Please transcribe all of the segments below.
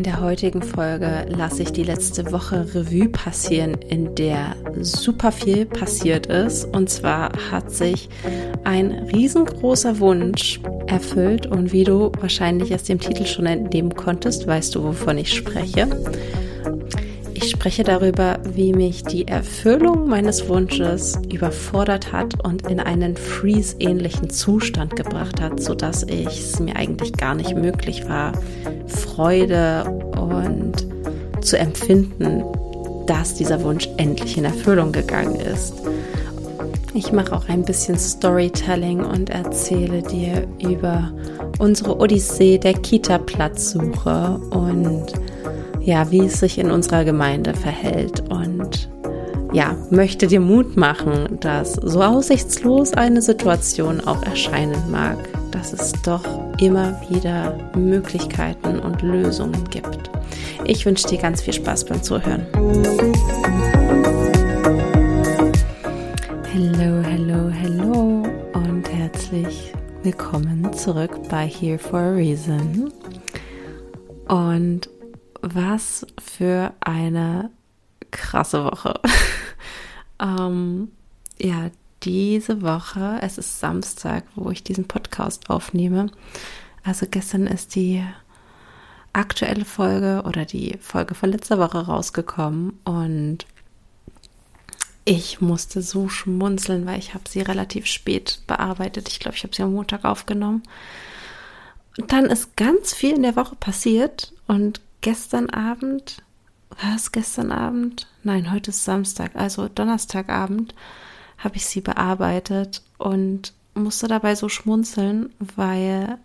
In der heutigen Folge lasse ich die letzte Woche Revue passieren, in der super viel passiert ist. Und zwar hat sich ein riesengroßer Wunsch erfüllt. Und wie du wahrscheinlich aus dem Titel schon entnehmen konntest, weißt du, wovon ich spreche. Ich spreche darüber, wie mich die Erfüllung meines Wunsches überfordert hat und in einen Freeze-ähnlichen Zustand gebracht hat, sodass es mir eigentlich gar nicht möglich war, Freude und zu empfinden, dass dieser Wunsch endlich in Erfüllung gegangen ist. Ich mache auch ein bisschen Storytelling und erzähle dir über unsere Odyssee der Kita-Platzsuche und ja, wie es sich in unserer Gemeinde verhält und ja, möchte dir Mut machen, dass so aussichtslos eine Situation auch erscheinen mag, dass es doch immer wieder Möglichkeiten und Lösungen gibt. Ich wünsche dir ganz viel Spaß beim Zuhören. Hallo, hallo, hallo und herzlich willkommen zurück bei Here for a Reason. Und was für eine krasse Woche. ähm, ja, diese Woche, es ist Samstag, wo ich diesen Podcast aufnehme. Also gestern ist die aktuelle Folge oder die Folge von letzter Woche rausgekommen und ich musste so schmunzeln, weil ich habe sie relativ spät bearbeitet. Ich glaube, ich habe sie am Montag aufgenommen. Und dann ist ganz viel in der Woche passiert und gestern Abend, war es gestern Abend? Nein, heute ist Samstag, also Donnerstagabend habe ich sie bearbeitet und musste dabei so schmunzeln, weil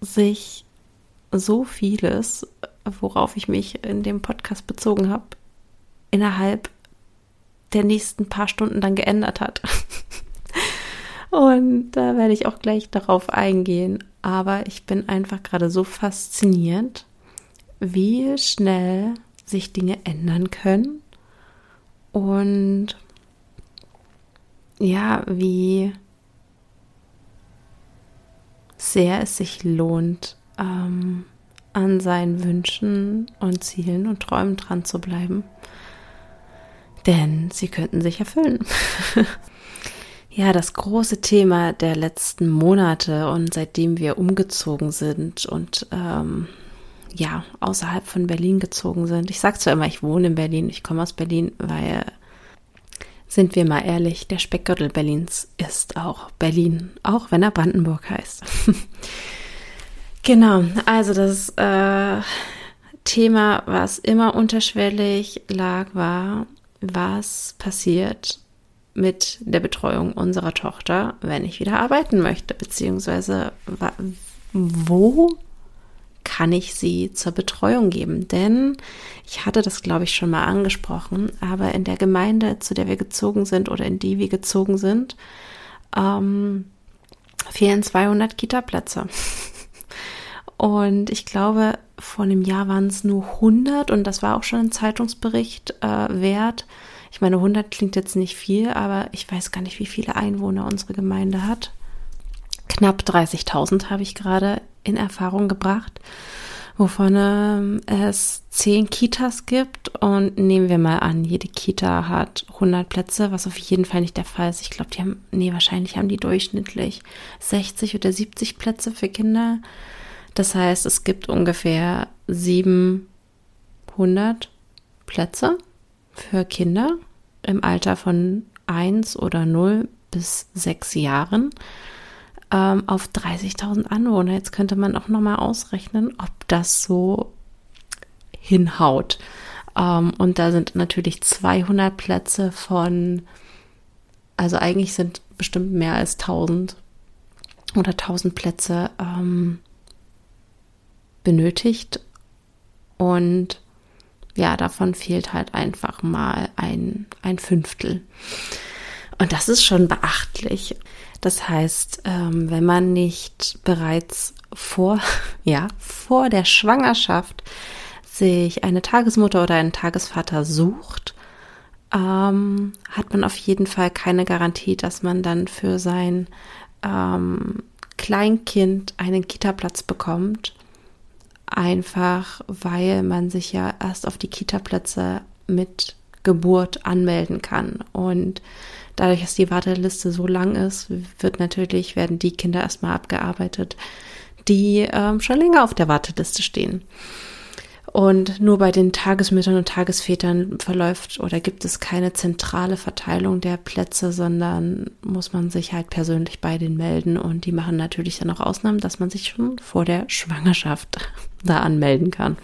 sich so vieles, worauf ich mich in dem Podcast bezogen habe, innerhalb der nächsten paar Stunden dann geändert hat. Und da werde ich auch gleich darauf eingehen. Aber ich bin einfach gerade so fasziniert, wie schnell sich Dinge ändern können und ja, wie sehr es sich lohnt, ähm, an seinen Wünschen und Zielen und Träumen dran zu bleiben. Denn sie könnten sich erfüllen. ja, das große Thema der letzten Monate und seitdem wir umgezogen sind und ähm, ja, außerhalb von Berlin gezogen sind. Ich sage zwar immer, ich wohne in Berlin, ich komme aus Berlin, weil, sind wir mal ehrlich, der Speckgürtel Berlins ist auch Berlin, auch wenn er Brandenburg heißt. genau, also das äh, Thema, was immer unterschwellig lag, war, was passiert mit der Betreuung unserer Tochter, wenn ich wieder arbeiten möchte, beziehungsweise wo kann ich sie zur Betreuung geben. Denn ich hatte das, glaube ich, schon mal angesprochen, aber in der Gemeinde, zu der wir gezogen sind oder in die wir gezogen sind, ähm, fehlen 200 Kita-Plätze. Und ich glaube, vor einem Jahr waren es nur 100 und das war auch schon ein Zeitungsbericht äh, wert. Ich meine, 100 klingt jetzt nicht viel, aber ich weiß gar nicht, wie viele Einwohner unsere Gemeinde hat. Knapp 30.000 habe ich gerade in Erfahrung gebracht, wovon ähm, es zehn Kitas gibt. Und nehmen wir mal an, jede Kita hat 100 Plätze, was auf jeden Fall nicht der Fall ist. Ich glaube, die haben, nee, wahrscheinlich haben die durchschnittlich 60 oder 70 Plätze für Kinder. Das heißt, es gibt ungefähr 700 Plätze für Kinder im Alter von 1 oder 0 bis 6 Jahren ähm, auf 30.000 Anwohner. Jetzt könnte man auch nochmal ausrechnen, ob das so hinhaut. Ähm, und da sind natürlich 200 Plätze von, also eigentlich sind bestimmt mehr als 1000 oder 1000 Plätze ähm, benötigt. Und ja, davon fehlt halt einfach mal ein, ein Fünftel. Und das ist schon beachtlich. Das heißt, ähm, wenn man nicht bereits vor, ja, vor der Schwangerschaft sich eine Tagesmutter oder einen Tagesvater sucht, ähm, hat man auf jeden Fall keine Garantie, dass man dann für sein ähm, Kleinkind einen Kita-Platz bekommt. einfach weil man sich ja erst auf die Kita-Plätze mit Geburt anmelden kann. Und dadurch, dass die Warteliste so lang ist, wird natürlich, werden die Kinder erstmal abgearbeitet, die ähm, schon länger auf der Warteliste stehen. Und nur bei den Tagesmüttern und Tagesvätern verläuft oder gibt es keine zentrale Verteilung der Plätze, sondern muss man sich halt persönlich bei denen melden. Und die machen natürlich dann auch Ausnahmen, dass man sich schon vor der Schwangerschaft da anmelden kann.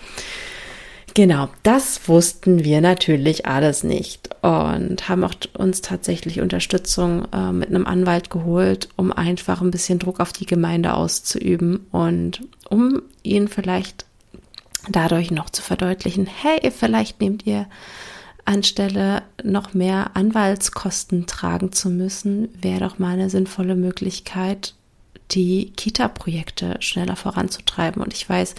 Genau, das wussten wir natürlich alles nicht und haben auch uns tatsächlich Unterstützung äh, mit einem Anwalt geholt, um einfach ein bisschen Druck auf die Gemeinde auszuüben und um ihnen vielleicht dadurch noch zu verdeutlichen, hey, vielleicht nehmt ihr anstelle noch mehr Anwaltskosten tragen zu müssen, wäre doch mal eine sinnvolle Möglichkeit, die Kita-Projekte schneller voranzutreiben. Und ich weiß,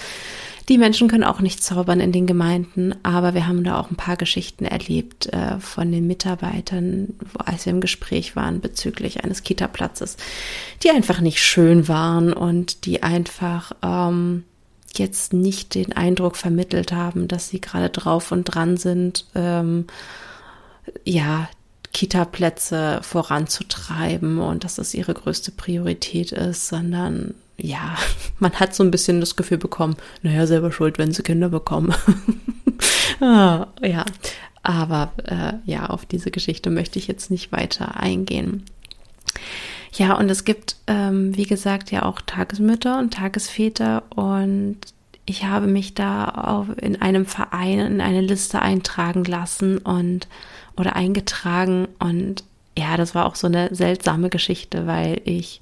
die Menschen können auch nicht zaubern in den Gemeinden, aber wir haben da auch ein paar Geschichten erlebt äh, von den Mitarbeitern, als wir im Gespräch waren bezüglich eines Kita-Platzes, die einfach nicht schön waren und die einfach ähm, jetzt nicht den Eindruck vermittelt haben, dass sie gerade drauf und dran sind, ähm, ja, Kita-Plätze voranzutreiben und dass das ihre größte Priorität ist, sondern ja, man hat so ein bisschen das Gefühl bekommen, naja, selber schuld, wenn sie Kinder bekommen. ah, ja, aber äh, ja, auf diese Geschichte möchte ich jetzt nicht weiter eingehen. Ja, und es gibt, ähm, wie gesagt, ja auch Tagesmütter und Tagesväter und ich habe mich da auf, in einem Verein in eine Liste eintragen lassen und oder eingetragen und ja, das war auch so eine seltsame Geschichte, weil ich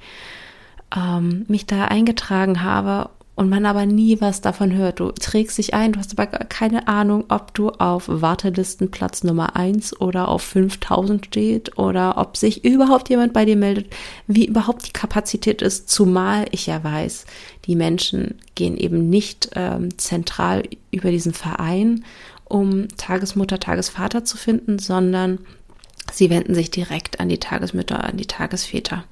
ähm, mich da eingetragen habe und man aber nie was davon hört. Du trägst dich ein, du hast aber keine Ahnung, ob du auf Wartelistenplatz Nummer 1 oder auf 5000 steht oder ob sich überhaupt jemand bei dir meldet, wie überhaupt die Kapazität ist, zumal ich ja weiß, die Menschen gehen eben nicht ähm, zentral über diesen Verein, um Tagesmutter, Tagesvater zu finden, sondern sie wenden sich direkt an die Tagesmütter, an die Tagesväter.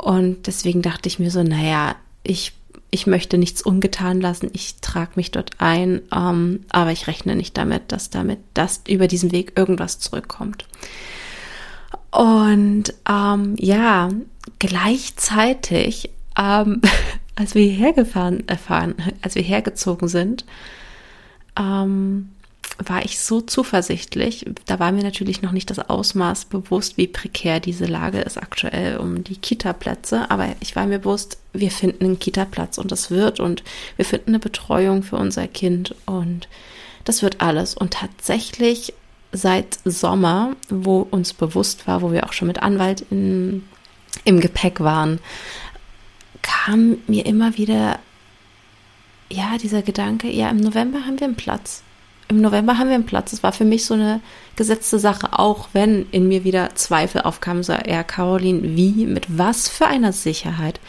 Und deswegen dachte ich mir so, naja, ich ich möchte nichts ungetan lassen, ich trage mich dort ein, ähm, aber ich rechne nicht damit, dass damit, dass über diesen Weg irgendwas zurückkommt. Und ähm, ja, gleichzeitig, ähm, als wir hierher gefahren, erfahren, als wir hergezogen sind, ähm, war ich so zuversichtlich. Da war mir natürlich noch nicht das Ausmaß bewusst, wie prekär diese Lage ist aktuell um die Kita-Plätze. Aber ich war mir bewusst, wir finden einen Kita-Platz und das wird und wir finden eine Betreuung für unser Kind und das wird alles. Und tatsächlich seit Sommer, wo uns bewusst war, wo wir auch schon mit Anwalt in, im Gepäck waren, kam mir immer wieder ja, dieser Gedanke, ja, im November haben wir einen Platz im November haben wir einen Platz. Es war für mich so eine gesetzte Sache, auch wenn in mir wieder Zweifel aufkamen, so, ja, Caroline, wie, mit was für einer Sicherheit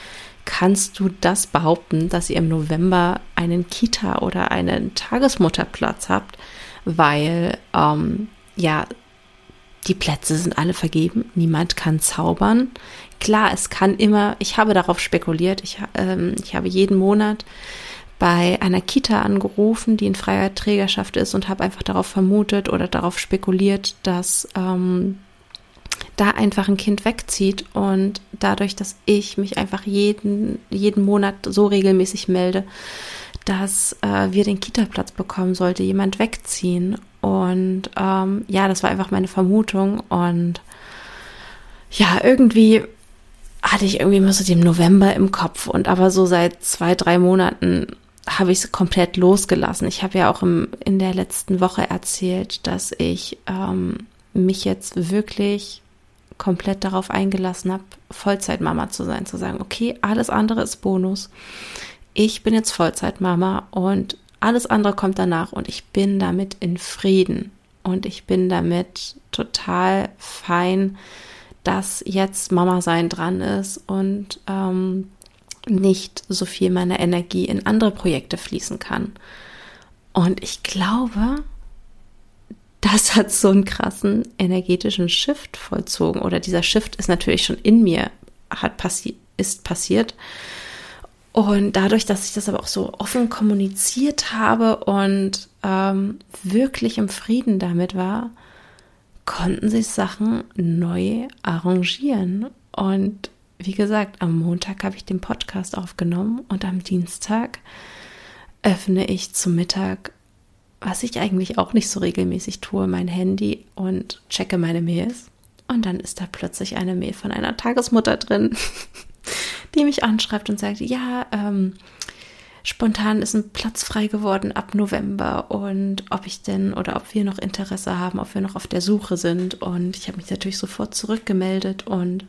kannst du das behaupten, dass ihr im November einen Kita oder einen Tagesmutterplatz habt, weil, ähm, ja, die Plätze sind alle vergeben, niemand kann zaubern. Klar, es kann immer, ich habe darauf spekuliert, ich, ähm, ich habe jeden Monat bei einer Kita angerufen, die in freier Trägerschaft ist und habe einfach darauf vermutet oder darauf spekuliert, dass ähm, da einfach ein Kind wegzieht und dadurch, dass ich mich einfach jeden, jeden Monat so regelmäßig melde, dass äh, wir den Kita-Platz bekommen, sollte jemand wegziehen. Und ähm, ja, das war einfach meine Vermutung. Und ja, irgendwie hatte ich irgendwie immer so den November im Kopf und aber so seit zwei, drei Monaten habe ich es komplett losgelassen. Ich habe ja auch im, in der letzten Woche erzählt, dass ich ähm, mich jetzt wirklich komplett darauf eingelassen habe, Vollzeitmama zu sein, zu sagen, okay, alles andere ist Bonus. Ich bin jetzt Vollzeitmama und alles andere kommt danach und ich bin damit in Frieden und ich bin damit total fein, dass jetzt Mama sein dran ist und ähm, nicht so viel meiner Energie in andere Projekte fließen kann. Und ich glaube, das hat so einen krassen energetischen Shift vollzogen. Oder dieser Shift ist natürlich schon in mir, hat passi ist passiert. Und dadurch, dass ich das aber auch so offen kommuniziert habe und ähm, wirklich im Frieden damit war, konnten sich Sachen neu arrangieren. Und wie gesagt, am Montag habe ich den Podcast aufgenommen und am Dienstag öffne ich zum Mittag, was ich eigentlich auch nicht so regelmäßig tue, mein Handy und checke meine Mails. Und dann ist da plötzlich eine Mail von einer Tagesmutter drin, die mich anschreibt und sagt, ja, ähm, spontan ist ein Platz frei geworden ab November und ob ich denn oder ob wir noch Interesse haben, ob wir noch auf der Suche sind. Und ich habe mich natürlich sofort zurückgemeldet und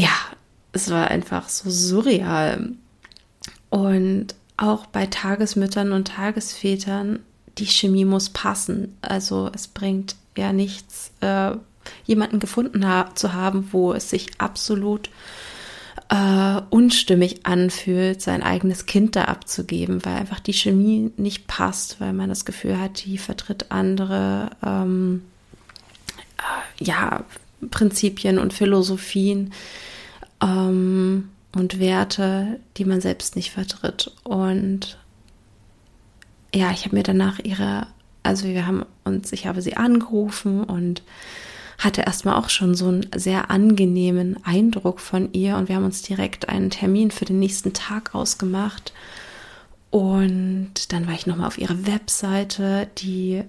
ja, es war einfach so surreal. Und auch bei Tagesmüttern und Tagesvätern, die Chemie muss passen. Also es bringt ja nichts, äh, jemanden gefunden ha zu haben, wo es sich absolut äh, unstimmig anfühlt, sein eigenes Kind da abzugeben, weil einfach die Chemie nicht passt, weil man das Gefühl hat, die vertritt andere ähm, äh, ja, Prinzipien und Philosophien ähm, und Werte, die man selbst nicht vertritt. Und ja, ich habe mir danach ihre, also wir haben uns, ich habe sie angerufen und hatte erstmal auch schon so einen sehr angenehmen Eindruck von ihr und wir haben uns direkt einen Termin für den nächsten Tag ausgemacht. Und dann war ich nochmal auf ihrer Webseite, die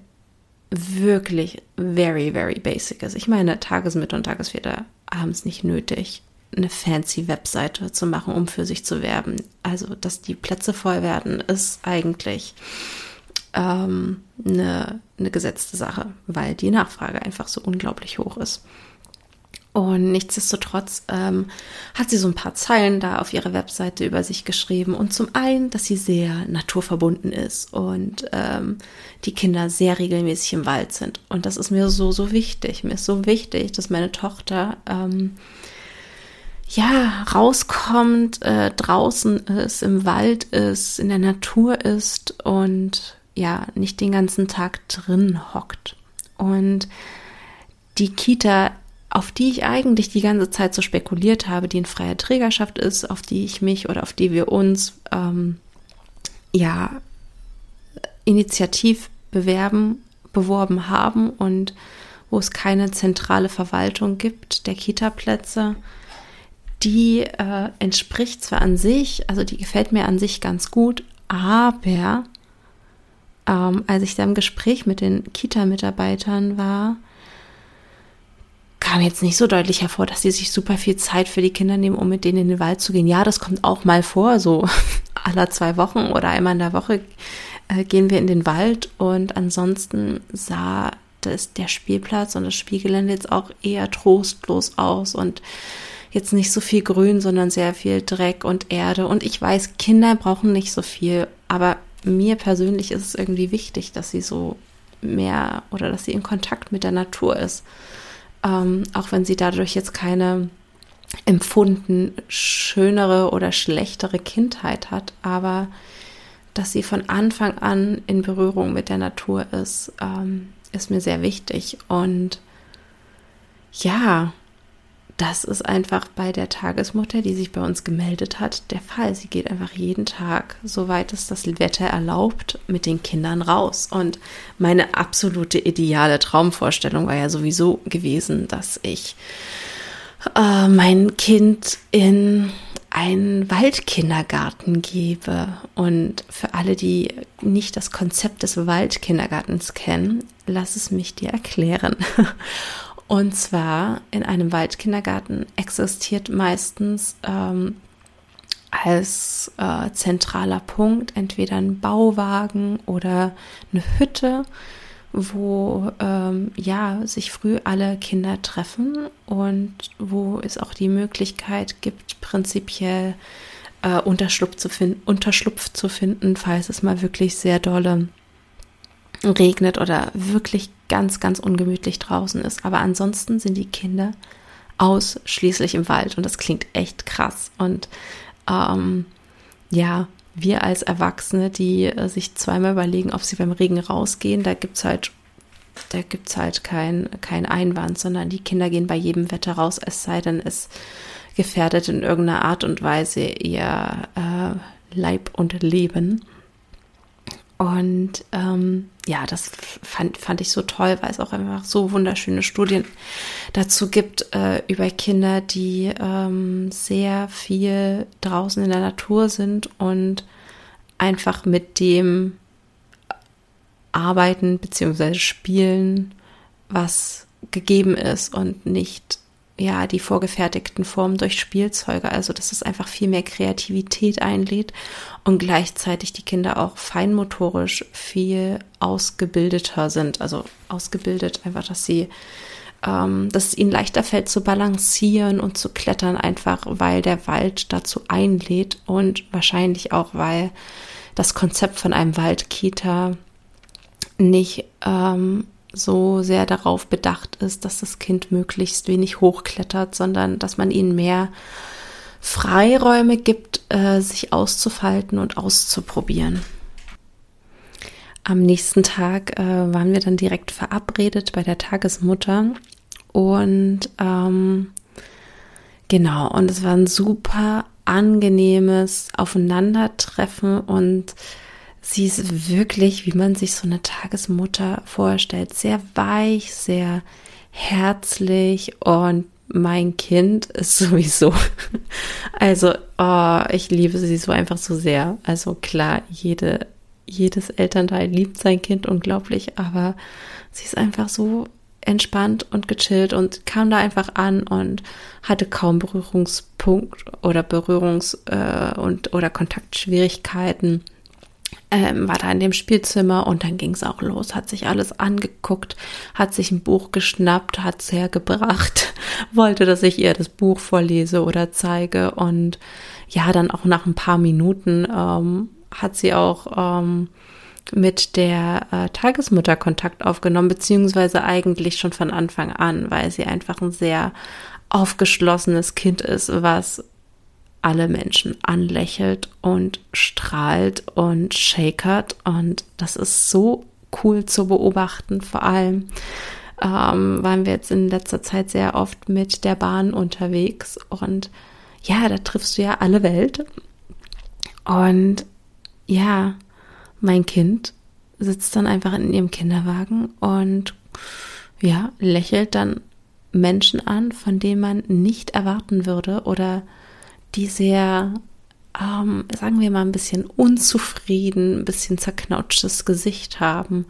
wirklich very, very basic ist. Ich meine, Tagesmitte und Tagesväter haben es nicht nötig, eine fancy Webseite zu machen, um für sich zu werben. Also, dass die Plätze voll werden, ist eigentlich ähm, eine, eine gesetzte Sache, weil die Nachfrage einfach so unglaublich hoch ist. Und nichtsdestotrotz ähm, hat sie so ein paar Zeilen da auf ihrer Webseite über sich geschrieben. Und zum einen, dass sie sehr naturverbunden ist und ähm, die Kinder sehr regelmäßig im Wald sind. Und das ist mir so, so wichtig. Mir ist so wichtig, dass meine Tochter ähm, ja rauskommt, äh, draußen ist, im Wald ist, in der Natur ist und ja nicht den ganzen Tag drin hockt. Und die Kita, auf die ich eigentlich die ganze Zeit so spekuliert habe, die in freier Trägerschaft ist, auf die ich mich oder auf die wir uns ähm, ja initiativ bewerben, beworben haben und wo es keine zentrale Verwaltung gibt der Kita-Plätze, die äh, entspricht zwar an sich, also die gefällt mir an sich ganz gut, aber ähm, als ich da im Gespräch mit den Kita-Mitarbeitern war, kam jetzt nicht so deutlich hervor, dass sie sich super viel Zeit für die Kinder nehmen, um mit denen in den Wald zu gehen. Ja, das kommt auch mal vor, so aller zwei Wochen oder einmal in der Woche äh, gehen wir in den Wald und ansonsten sah das, der Spielplatz und das Spielgelände jetzt auch eher trostlos aus und jetzt nicht so viel Grün, sondern sehr viel Dreck und Erde. Und ich weiß, Kinder brauchen nicht so viel, aber mir persönlich ist es irgendwie wichtig, dass sie so mehr oder dass sie in Kontakt mit der Natur ist. Ähm, auch wenn sie dadurch jetzt keine empfunden schönere oder schlechtere Kindheit hat, aber dass sie von Anfang an in Berührung mit der Natur ist, ähm, ist mir sehr wichtig. Und ja, das ist einfach bei der Tagesmutter, die sich bei uns gemeldet hat, der Fall. Sie geht einfach jeden Tag, soweit es das Wetter erlaubt, mit den Kindern raus. Und meine absolute ideale Traumvorstellung war ja sowieso gewesen, dass ich äh, mein Kind in einen Waldkindergarten gebe. Und für alle, die nicht das Konzept des Waldkindergartens kennen, lass es mich dir erklären. Und zwar in einem Waldkindergarten existiert meistens ähm, als äh, zentraler Punkt entweder ein Bauwagen oder eine Hütte, wo ähm, ja sich früh alle Kinder treffen und wo es auch die Möglichkeit gibt, prinzipiell äh, Unterschlupf, zu finden, Unterschlupf zu finden, falls es mal wirklich sehr dolle regnet oder wirklich ganz, ganz ungemütlich draußen ist. Aber ansonsten sind die Kinder ausschließlich im Wald und das klingt echt krass. Und ähm, ja, wir als Erwachsene, die äh, sich zweimal überlegen, ob sie beim Regen rausgehen, da gibt es halt, da gibt's halt kein, kein Einwand, sondern die Kinder gehen bei jedem Wetter raus, es sei denn, es gefährdet in irgendeiner Art und Weise ihr äh, Leib und Leben. Und ähm, ja, das fand, fand ich so toll, weil es auch einfach so wunderschöne Studien dazu gibt äh, über Kinder, die ähm, sehr viel draußen in der Natur sind und einfach mit dem arbeiten bzw. spielen, was gegeben ist und nicht ja die vorgefertigten Formen durch Spielzeuge. Also dass es einfach viel mehr Kreativität einlädt und gleichzeitig die Kinder auch feinmotorisch viel ausgebildeter sind. Also ausgebildet einfach, dass sie ähm, dass es ihnen leichter fällt zu balancieren und zu klettern, einfach weil der Wald dazu einlädt und wahrscheinlich auch, weil das Konzept von einem Waldkita nicht ähm, so sehr darauf bedacht ist, dass das Kind möglichst wenig hochklettert, sondern dass man ihnen mehr Freiräume gibt, äh, sich auszufalten und auszuprobieren. Am nächsten Tag äh, waren wir dann direkt verabredet bei der Tagesmutter und ähm, genau, und es war ein super angenehmes Aufeinandertreffen und Sie ist wirklich, wie man sich so eine Tagesmutter vorstellt, sehr weich, sehr herzlich und mein Kind ist sowieso. Also, oh, ich liebe sie so einfach so sehr. Also klar, jede, jedes Elternteil liebt sein Kind unglaublich, aber sie ist einfach so entspannt und gechillt und kam da einfach an und hatte kaum Berührungspunkt oder Berührungs- äh, und oder Kontaktschwierigkeiten ähm, war da in dem Spielzimmer und dann ging es auch los, hat sich alles angeguckt, hat sich ein Buch geschnappt, hat es hergebracht, wollte, dass ich ihr das Buch vorlese oder zeige. Und ja, dann auch nach ein paar Minuten ähm, hat sie auch ähm, mit der äh, Tagesmutter Kontakt aufgenommen, beziehungsweise eigentlich schon von Anfang an, weil sie einfach ein sehr aufgeschlossenes Kind ist, was alle Menschen anlächelt und strahlt und shakert. Und das ist so cool zu beobachten. Vor allem ähm, waren wir jetzt in letzter Zeit sehr oft mit der Bahn unterwegs. Und ja, da triffst du ja alle Welt. Und ja, mein Kind sitzt dann einfach in ihrem Kinderwagen und ja, lächelt dann Menschen an, von denen man nicht erwarten würde oder die sehr, ähm, sagen wir mal, ein bisschen unzufrieden, ein bisschen zerknautschtes Gesicht haben.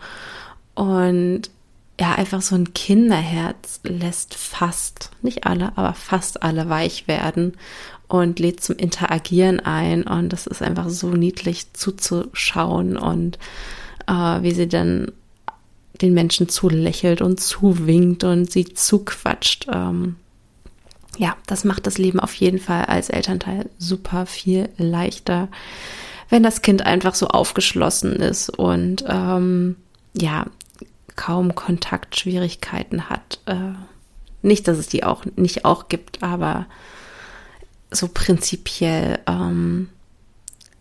Und ja, einfach so ein Kinderherz lässt fast, nicht alle, aber fast alle weich werden und lädt zum Interagieren ein. Und das ist einfach so niedlich zuzuschauen und äh, wie sie dann den Menschen zulächelt und zuwinkt und sie zuquatscht. Ähm, ja, das macht das Leben auf jeden Fall als Elternteil super viel leichter, wenn das Kind einfach so aufgeschlossen ist und ähm, ja, kaum Kontaktschwierigkeiten hat. Äh, nicht, dass es die auch nicht auch gibt, aber so prinzipiell ähm,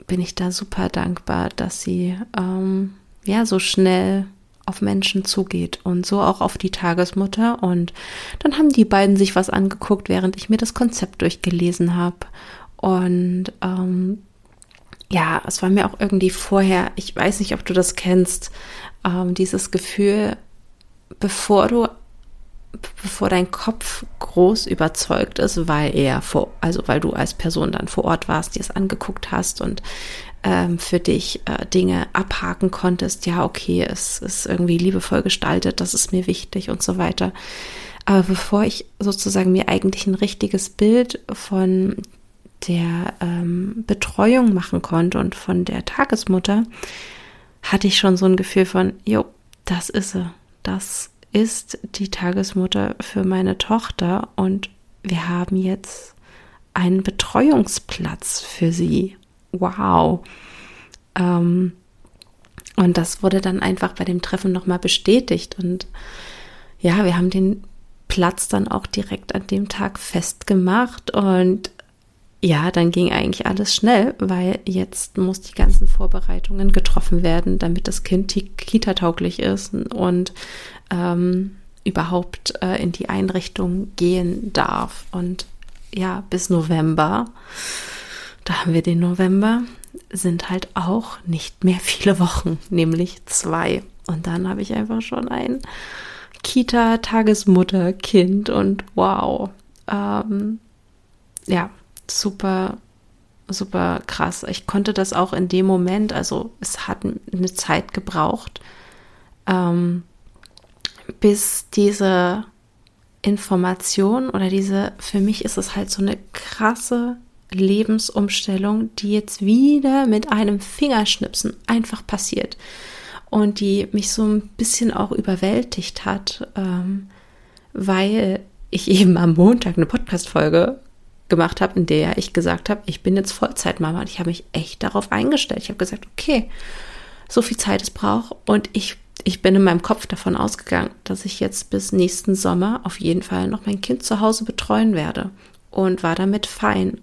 bin ich da super dankbar, dass sie ähm, ja so schnell auf Menschen zugeht und so auch auf die Tagesmutter. Und dann haben die beiden sich was angeguckt, während ich mir das Konzept durchgelesen habe. Und ähm, ja, es war mir auch irgendwie vorher, ich weiß nicht, ob du das kennst, ähm, dieses Gefühl, bevor du bevor dein Kopf groß überzeugt ist, weil er vor, also weil du als Person dann vor Ort warst, dir es angeguckt hast und ähm, für dich äh, Dinge abhaken konntest, ja, okay, es ist irgendwie liebevoll gestaltet, das ist mir wichtig und so weiter. Aber bevor ich sozusagen mir eigentlich ein richtiges Bild von der ähm, Betreuung machen konnte und von der Tagesmutter, hatte ich schon so ein Gefühl von, jo, das ist sie. Das ist die Tagesmutter für meine Tochter und wir haben jetzt einen Betreuungsplatz für sie wow. Ähm, und das wurde dann einfach bei dem Treffen nochmal bestätigt. Und ja, wir haben den Platz dann auch direkt an dem Tag festgemacht. Und ja, dann ging eigentlich alles schnell, weil jetzt muss die ganzen Vorbereitungen getroffen werden, damit das Kind kita-tauglich ist und ähm, überhaupt äh, in die Einrichtung gehen darf. Und ja, bis November, da haben wir den November, sind halt auch nicht mehr viele Wochen, nämlich zwei. Und dann habe ich einfach schon ein Kita-Tagesmutter-Kind und wow. Ähm, ja, super, super krass. Ich konnte das auch in dem Moment, also es hat eine Zeit gebraucht, ähm, bis diese Information oder diese, für mich ist es halt so eine krasse Lebensumstellung, die jetzt wieder mit einem Fingerschnipsen einfach passiert und die mich so ein bisschen auch überwältigt hat, ähm, weil ich eben am Montag eine Podcast-Folge gemacht habe, in der ich gesagt habe, ich bin jetzt Vollzeitmama und ich habe mich echt darauf eingestellt. Ich habe gesagt, okay, so viel Zeit es braucht und ich ich bin in meinem Kopf davon ausgegangen, dass ich jetzt bis nächsten Sommer auf jeden Fall noch mein Kind zu Hause betreuen werde und war damit fein.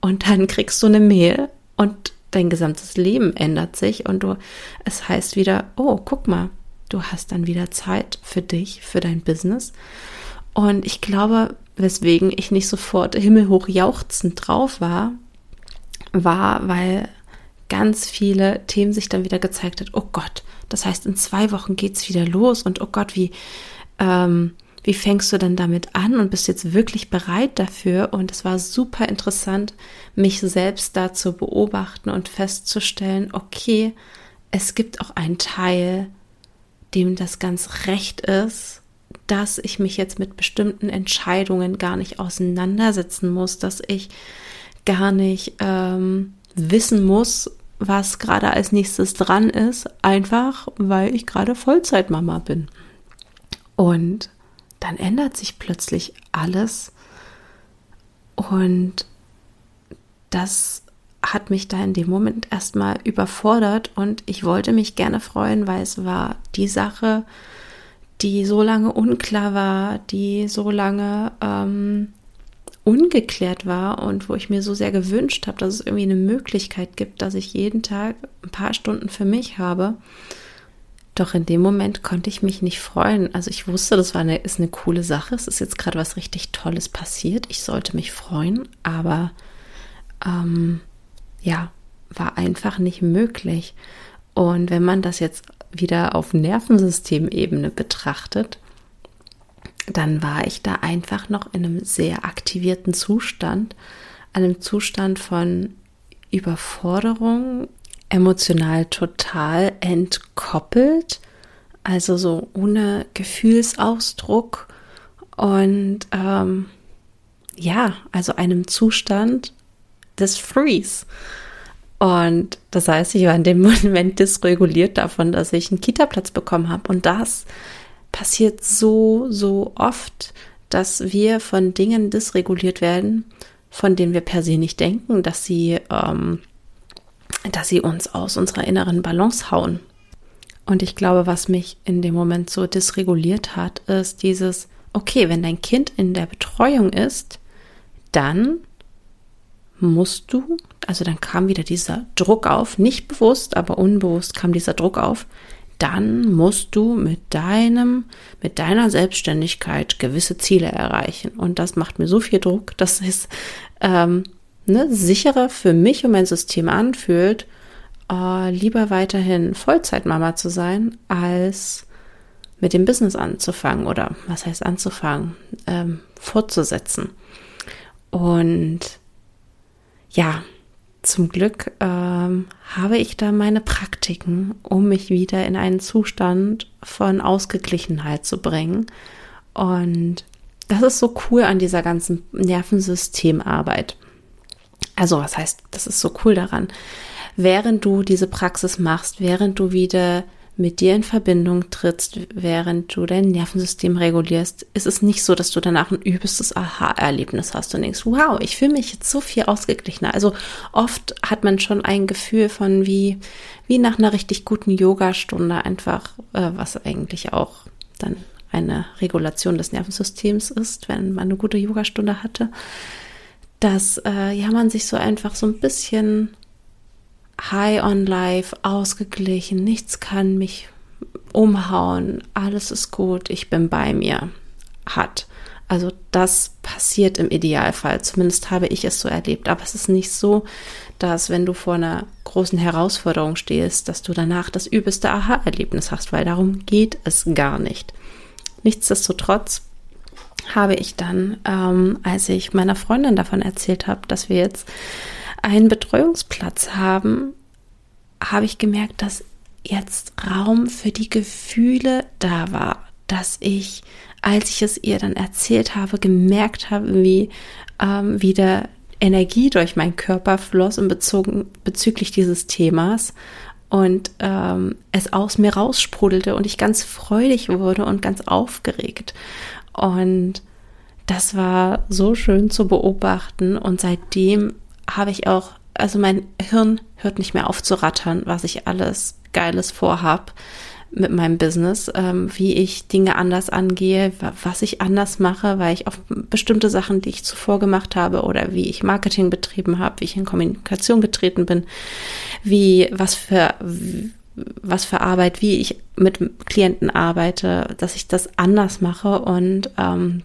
Und dann kriegst du eine Mail und dein gesamtes Leben ändert sich und du, es heißt wieder, oh, guck mal, du hast dann wieder Zeit für dich, für dein Business. Und ich glaube, weswegen ich nicht sofort himmelhoch jauchzend drauf war, war, weil ganz viele Themen sich dann wieder gezeigt hat, oh Gott, das heißt, in zwei Wochen geht es wieder los und oh Gott, wie, ähm, wie fängst du denn damit an und bist jetzt wirklich bereit dafür? Und es war super interessant, mich selbst da zu beobachten und festzustellen, okay, es gibt auch einen Teil, dem das ganz recht ist, dass ich mich jetzt mit bestimmten Entscheidungen gar nicht auseinandersetzen muss, dass ich gar nicht ähm, wissen muss, was gerade als nächstes dran ist, einfach weil ich gerade Vollzeitmama bin. Und dann ändert sich plötzlich alles und das hat mich da in dem Moment erstmal überfordert und ich wollte mich gerne freuen, weil es war die Sache, die so lange unklar war, die so lange ähm, ungeklärt war und wo ich mir so sehr gewünscht habe, dass es irgendwie eine Möglichkeit gibt, dass ich jeden Tag ein paar Stunden für mich habe. Doch in dem Moment konnte ich mich nicht freuen. Also ich wusste, das war eine, ist eine coole Sache. Es ist jetzt gerade was richtig Tolles passiert. Ich sollte mich freuen, aber ähm, ja, war einfach nicht möglich. Und wenn man das jetzt wieder auf Nervensystemebene betrachtet, dann war ich da einfach noch in einem sehr aktivierten Zustand, einem Zustand von Überforderung, emotional total entkoppelt, also so ohne Gefühlsausdruck und ähm, ja, also einem Zustand des Freeze. Und das heißt, ich war in dem Moment dysreguliert davon, dass ich einen Kita-Platz bekommen habe. Und das passiert so, so oft, dass wir von Dingen dysreguliert werden, von denen wir per se nicht denken, dass sie, ähm, dass sie uns aus unserer inneren Balance hauen. Und ich glaube, was mich in dem Moment so dysreguliert hat, ist dieses, okay, wenn dein Kind in der Betreuung ist, dann musst du, also dann kam wieder dieser Druck auf, nicht bewusst, aber unbewusst kam dieser Druck auf, dann musst du mit deinem, mit deiner Selbstständigkeit gewisse Ziele erreichen. Und das macht mir so viel Druck, dass es ähm, ne, sicherer für mich und mein System anfühlt, äh, lieber weiterhin Vollzeitmama zu sein, als mit dem Business anzufangen oder was heißt anzufangen, ähm, fortzusetzen. Und ja, zum Glück ähm, habe ich da meine Praktiken, um mich wieder in einen Zustand von Ausgeglichenheit zu bringen. Und das ist so cool an dieser ganzen Nervensystemarbeit. Also was heißt, das ist so cool daran. Während du diese Praxis machst, während du wieder mit dir in Verbindung trittst, während du dein Nervensystem regulierst, ist es nicht so, dass du danach ein übelstes Aha-Erlebnis hast und denkst, wow, ich fühle mich jetzt so viel ausgeglichener. Also oft hat man schon ein Gefühl von wie, wie nach einer richtig guten Yogastunde einfach, äh, was eigentlich auch dann eine Regulation des Nervensystems ist, wenn man eine gute Yogastunde hatte, dass äh, ja man sich so einfach so ein bisschen high on life, ausgeglichen, nichts kann mich umhauen, alles ist gut, ich bin bei mir hat. Also das passiert im Idealfall. Zumindest habe ich es so erlebt. Aber es ist nicht so, dass wenn du vor einer großen Herausforderung stehst, dass du danach das übelste Aha-Erlebnis hast, weil darum geht es gar nicht. Nichtsdestotrotz habe ich dann, ähm, als ich meiner Freundin davon erzählt habe, dass wir jetzt einen Betreuungsplatz haben, habe ich gemerkt, dass jetzt Raum für die Gefühle da war, dass ich, als ich es ihr dann erzählt habe, gemerkt habe, wie ähm, wieder Energie durch meinen Körper floss und bezogen, bezüglich dieses Themas und ähm, es aus mir raussprudelte und ich ganz freudig wurde und ganz aufgeregt. Und das war so schön zu beobachten und seitdem habe ich auch, also mein Hirn hört nicht mehr auf zu rattern, was ich alles Geiles vorhab mit meinem Business, ähm, wie ich Dinge anders angehe, was ich anders mache, weil ich auf bestimmte Sachen, die ich zuvor gemacht habe oder wie ich Marketing betrieben habe, wie ich in Kommunikation getreten bin, wie was für was für Arbeit, wie ich mit Klienten arbeite, dass ich das anders mache und ähm,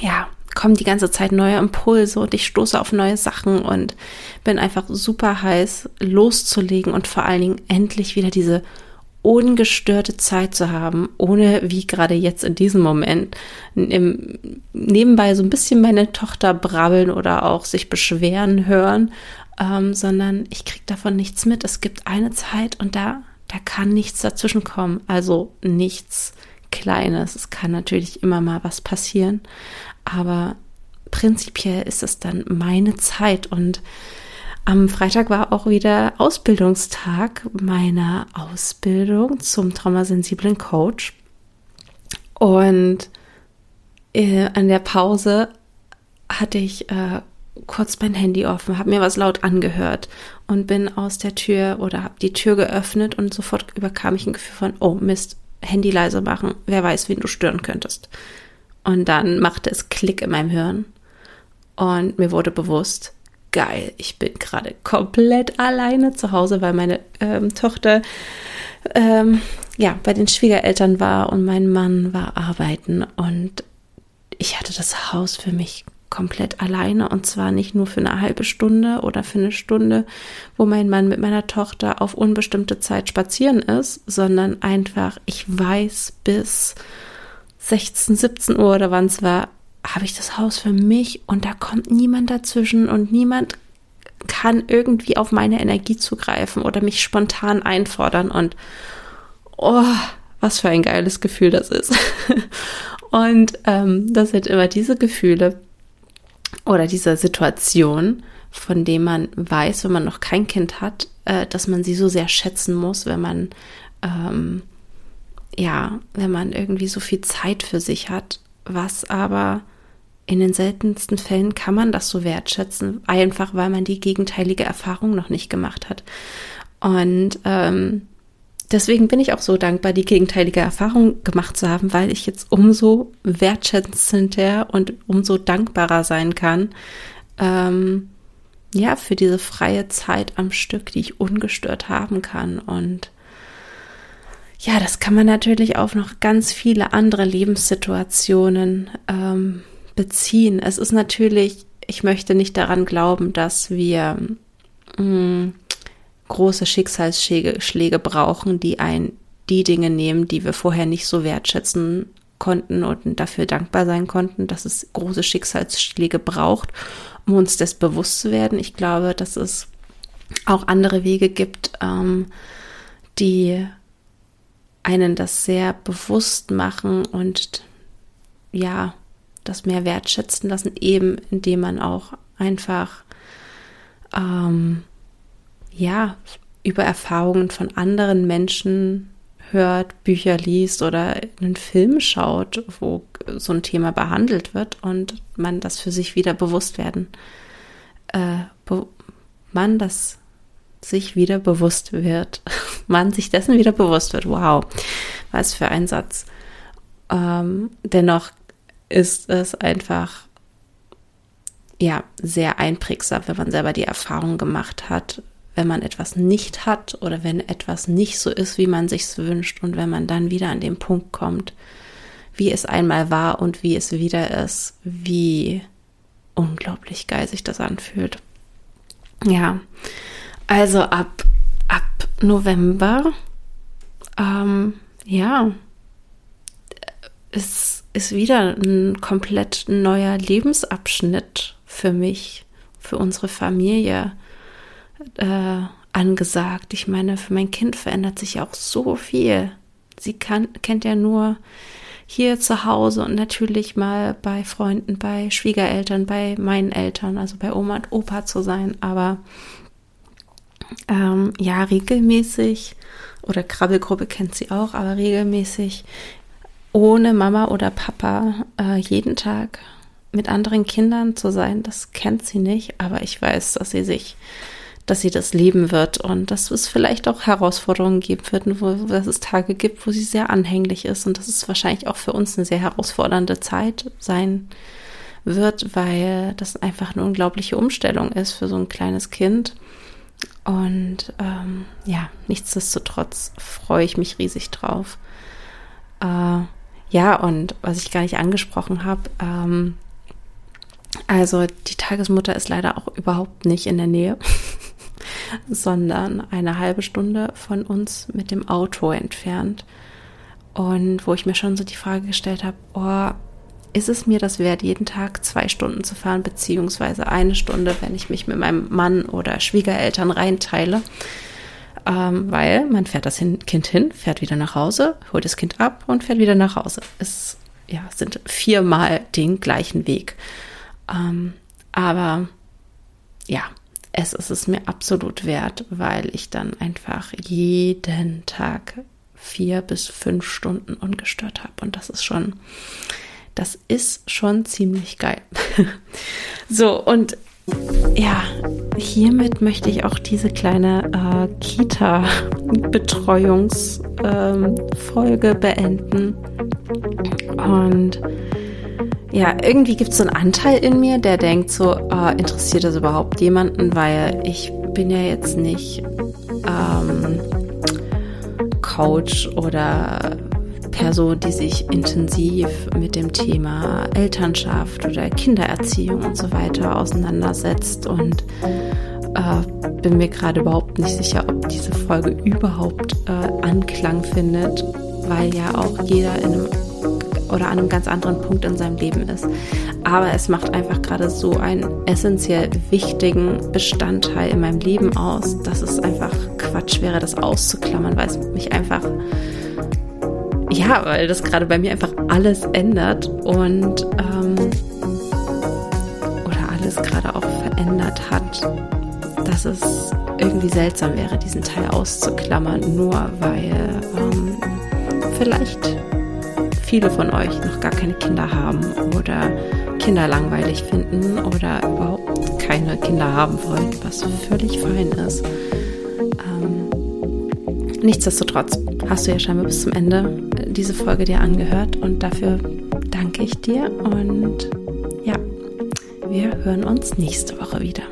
ja, kommen die ganze Zeit neue Impulse und ich stoße auf neue Sachen und bin einfach super heiß loszulegen und vor allen Dingen endlich wieder diese ungestörte Zeit zu haben, ohne wie gerade jetzt in diesem Moment im, nebenbei so ein bisschen meine Tochter brabbeln oder auch sich beschweren hören, ähm, sondern ich kriege davon nichts mit. Es gibt eine Zeit und da, da kann nichts dazwischen kommen. Also nichts Kleines. Es kann natürlich immer mal was passieren, aber prinzipiell ist es dann meine Zeit und am Freitag war auch wieder Ausbildungstag meiner Ausbildung zum traumasensiblen Coach. Und äh, an der Pause hatte ich äh, kurz mein Handy offen, habe mir was laut angehört und bin aus der Tür oder habe die Tür geöffnet und sofort überkam ich ein Gefühl von, oh Mist, Handy leise machen, wer weiß, wen du stören könntest. Und dann machte es Klick in meinem Hirn. Und mir wurde bewusst, geil, ich bin gerade komplett alleine zu Hause, weil meine ähm, Tochter ähm, ja bei den Schwiegereltern war und mein Mann war arbeiten. Und ich hatte das Haus für mich komplett alleine. Und zwar nicht nur für eine halbe Stunde oder für eine Stunde, wo mein Mann mit meiner Tochter auf unbestimmte Zeit spazieren ist, sondern einfach, ich weiß bis 16, 17 Uhr oder wann es war, habe ich das Haus für mich und da kommt niemand dazwischen und niemand kann irgendwie auf meine Energie zugreifen oder mich spontan einfordern und oh, was für ein geiles Gefühl das ist. und ähm, das sind immer diese Gefühle oder diese Situation, von dem man weiß, wenn man noch kein Kind hat, äh, dass man sie so sehr schätzen muss, wenn man ähm, ja, wenn man irgendwie so viel Zeit für sich hat, was aber in den seltensten Fällen kann man das so wertschätzen, einfach weil man die gegenteilige Erfahrung noch nicht gemacht hat. Und ähm, deswegen bin ich auch so dankbar, die gegenteilige Erfahrung gemacht zu haben, weil ich jetzt umso wertschätzender und umso dankbarer sein kann, ähm, ja, für diese freie Zeit am Stück, die ich ungestört haben kann. Und ja, das kann man natürlich auf noch ganz viele andere Lebenssituationen ähm, beziehen. Es ist natürlich, ich möchte nicht daran glauben, dass wir mh, mm, große Schicksalsschläge brauchen, die ein die Dinge nehmen, die wir vorher nicht so wertschätzen konnten und dafür dankbar sein konnten, dass es große Schicksalsschläge braucht, um uns das bewusst zu werden. Ich glaube, dass es auch andere Wege gibt, ähm, die einen das sehr bewusst machen und ja, das mehr wertschätzen lassen, eben indem man auch einfach ähm, ja über Erfahrungen von anderen Menschen hört, Bücher liest oder einen Film schaut, wo so ein Thema behandelt wird und man das für sich wieder bewusst werden, äh, be man das sich wieder bewusst wird, man sich dessen wieder bewusst wird. Wow, was für ein Satz. Ähm, dennoch ist es einfach ja sehr einprägsam, wenn man selber die Erfahrung gemacht hat, wenn man etwas nicht hat oder wenn etwas nicht so ist, wie man sich wünscht und wenn man dann wieder an den Punkt kommt, wie es einmal war und wie es wieder ist, wie unglaublich geil sich das anfühlt. Ja, also ab, ab November, ähm, ja, es ist wieder ein komplett neuer Lebensabschnitt für mich, für unsere Familie äh, angesagt. Ich meine, für mein Kind verändert sich ja auch so viel. Sie kann, kennt ja nur hier zu Hause und natürlich mal bei Freunden, bei Schwiegereltern, bei meinen Eltern, also bei Oma und Opa zu sein. Aber ähm, ja, regelmäßig oder Krabbelgruppe kennt sie auch, aber regelmäßig ohne Mama oder Papa äh, jeden Tag mit anderen Kindern zu sein, das kennt sie nicht, aber ich weiß, dass sie sich, dass sie das leben wird und dass es vielleicht auch Herausforderungen geben wird, wo, dass es Tage gibt, wo sie sehr anhänglich ist und dass es wahrscheinlich auch für uns eine sehr herausfordernde Zeit sein wird, weil das einfach eine unglaubliche Umstellung ist für so ein kleines Kind. Und ähm, ja, nichtsdestotrotz freue ich mich riesig drauf. Äh, ja, und was ich gar nicht angesprochen habe, ähm, also die Tagesmutter ist leider auch überhaupt nicht in der Nähe, sondern eine halbe Stunde von uns mit dem Auto entfernt. Und wo ich mir schon so die Frage gestellt habe, oh, ist es mir das wert, jeden Tag zwei Stunden zu fahren, beziehungsweise eine Stunde, wenn ich mich mit meinem Mann oder Schwiegereltern reinteile? ähm, weil man fährt das Kind hin, fährt wieder nach Hause, holt das Kind ab und fährt wieder nach Hause. Es ja, sind viermal den gleichen Weg. Ähm, aber ja, es ist es mir absolut wert, weil ich dann einfach jeden Tag vier bis fünf Stunden ungestört habe. Und das ist schon, das ist schon ziemlich geil. so, und ja, hiermit möchte ich auch diese kleine äh, Kita-Betreuungsfolge ähm, beenden. Und ja, irgendwie gibt es so einen Anteil in mir, der denkt so, äh, interessiert das überhaupt jemanden, weil ich bin ja jetzt nicht ähm, Coach oder Person, die sich intensiv mit dem Thema Elternschaft oder Kindererziehung und so weiter auseinandersetzt und äh, bin mir gerade überhaupt nicht sicher, ob diese Folge überhaupt äh, Anklang findet, weil ja auch jeder in einem oder an einem ganz anderen Punkt in seinem Leben ist. Aber es macht einfach gerade so einen essentiell wichtigen Bestandteil in meinem Leben aus, dass es einfach Quatsch wäre, das auszuklammern, weil es mich einfach ja, weil das gerade bei mir einfach alles ändert und ähm, oder alles gerade auch verändert hat, dass es irgendwie seltsam wäre, diesen Teil auszuklammern, nur weil ähm, vielleicht viele von euch noch gar keine Kinder haben oder Kinder langweilig finden oder überhaupt keine Kinder haben wollen, was völlig fein ist. Ähm, nichtsdestotrotz hast du ja scheinbar bis zum Ende diese Folge dir angehört und dafür danke ich dir und ja, wir hören uns nächste Woche wieder.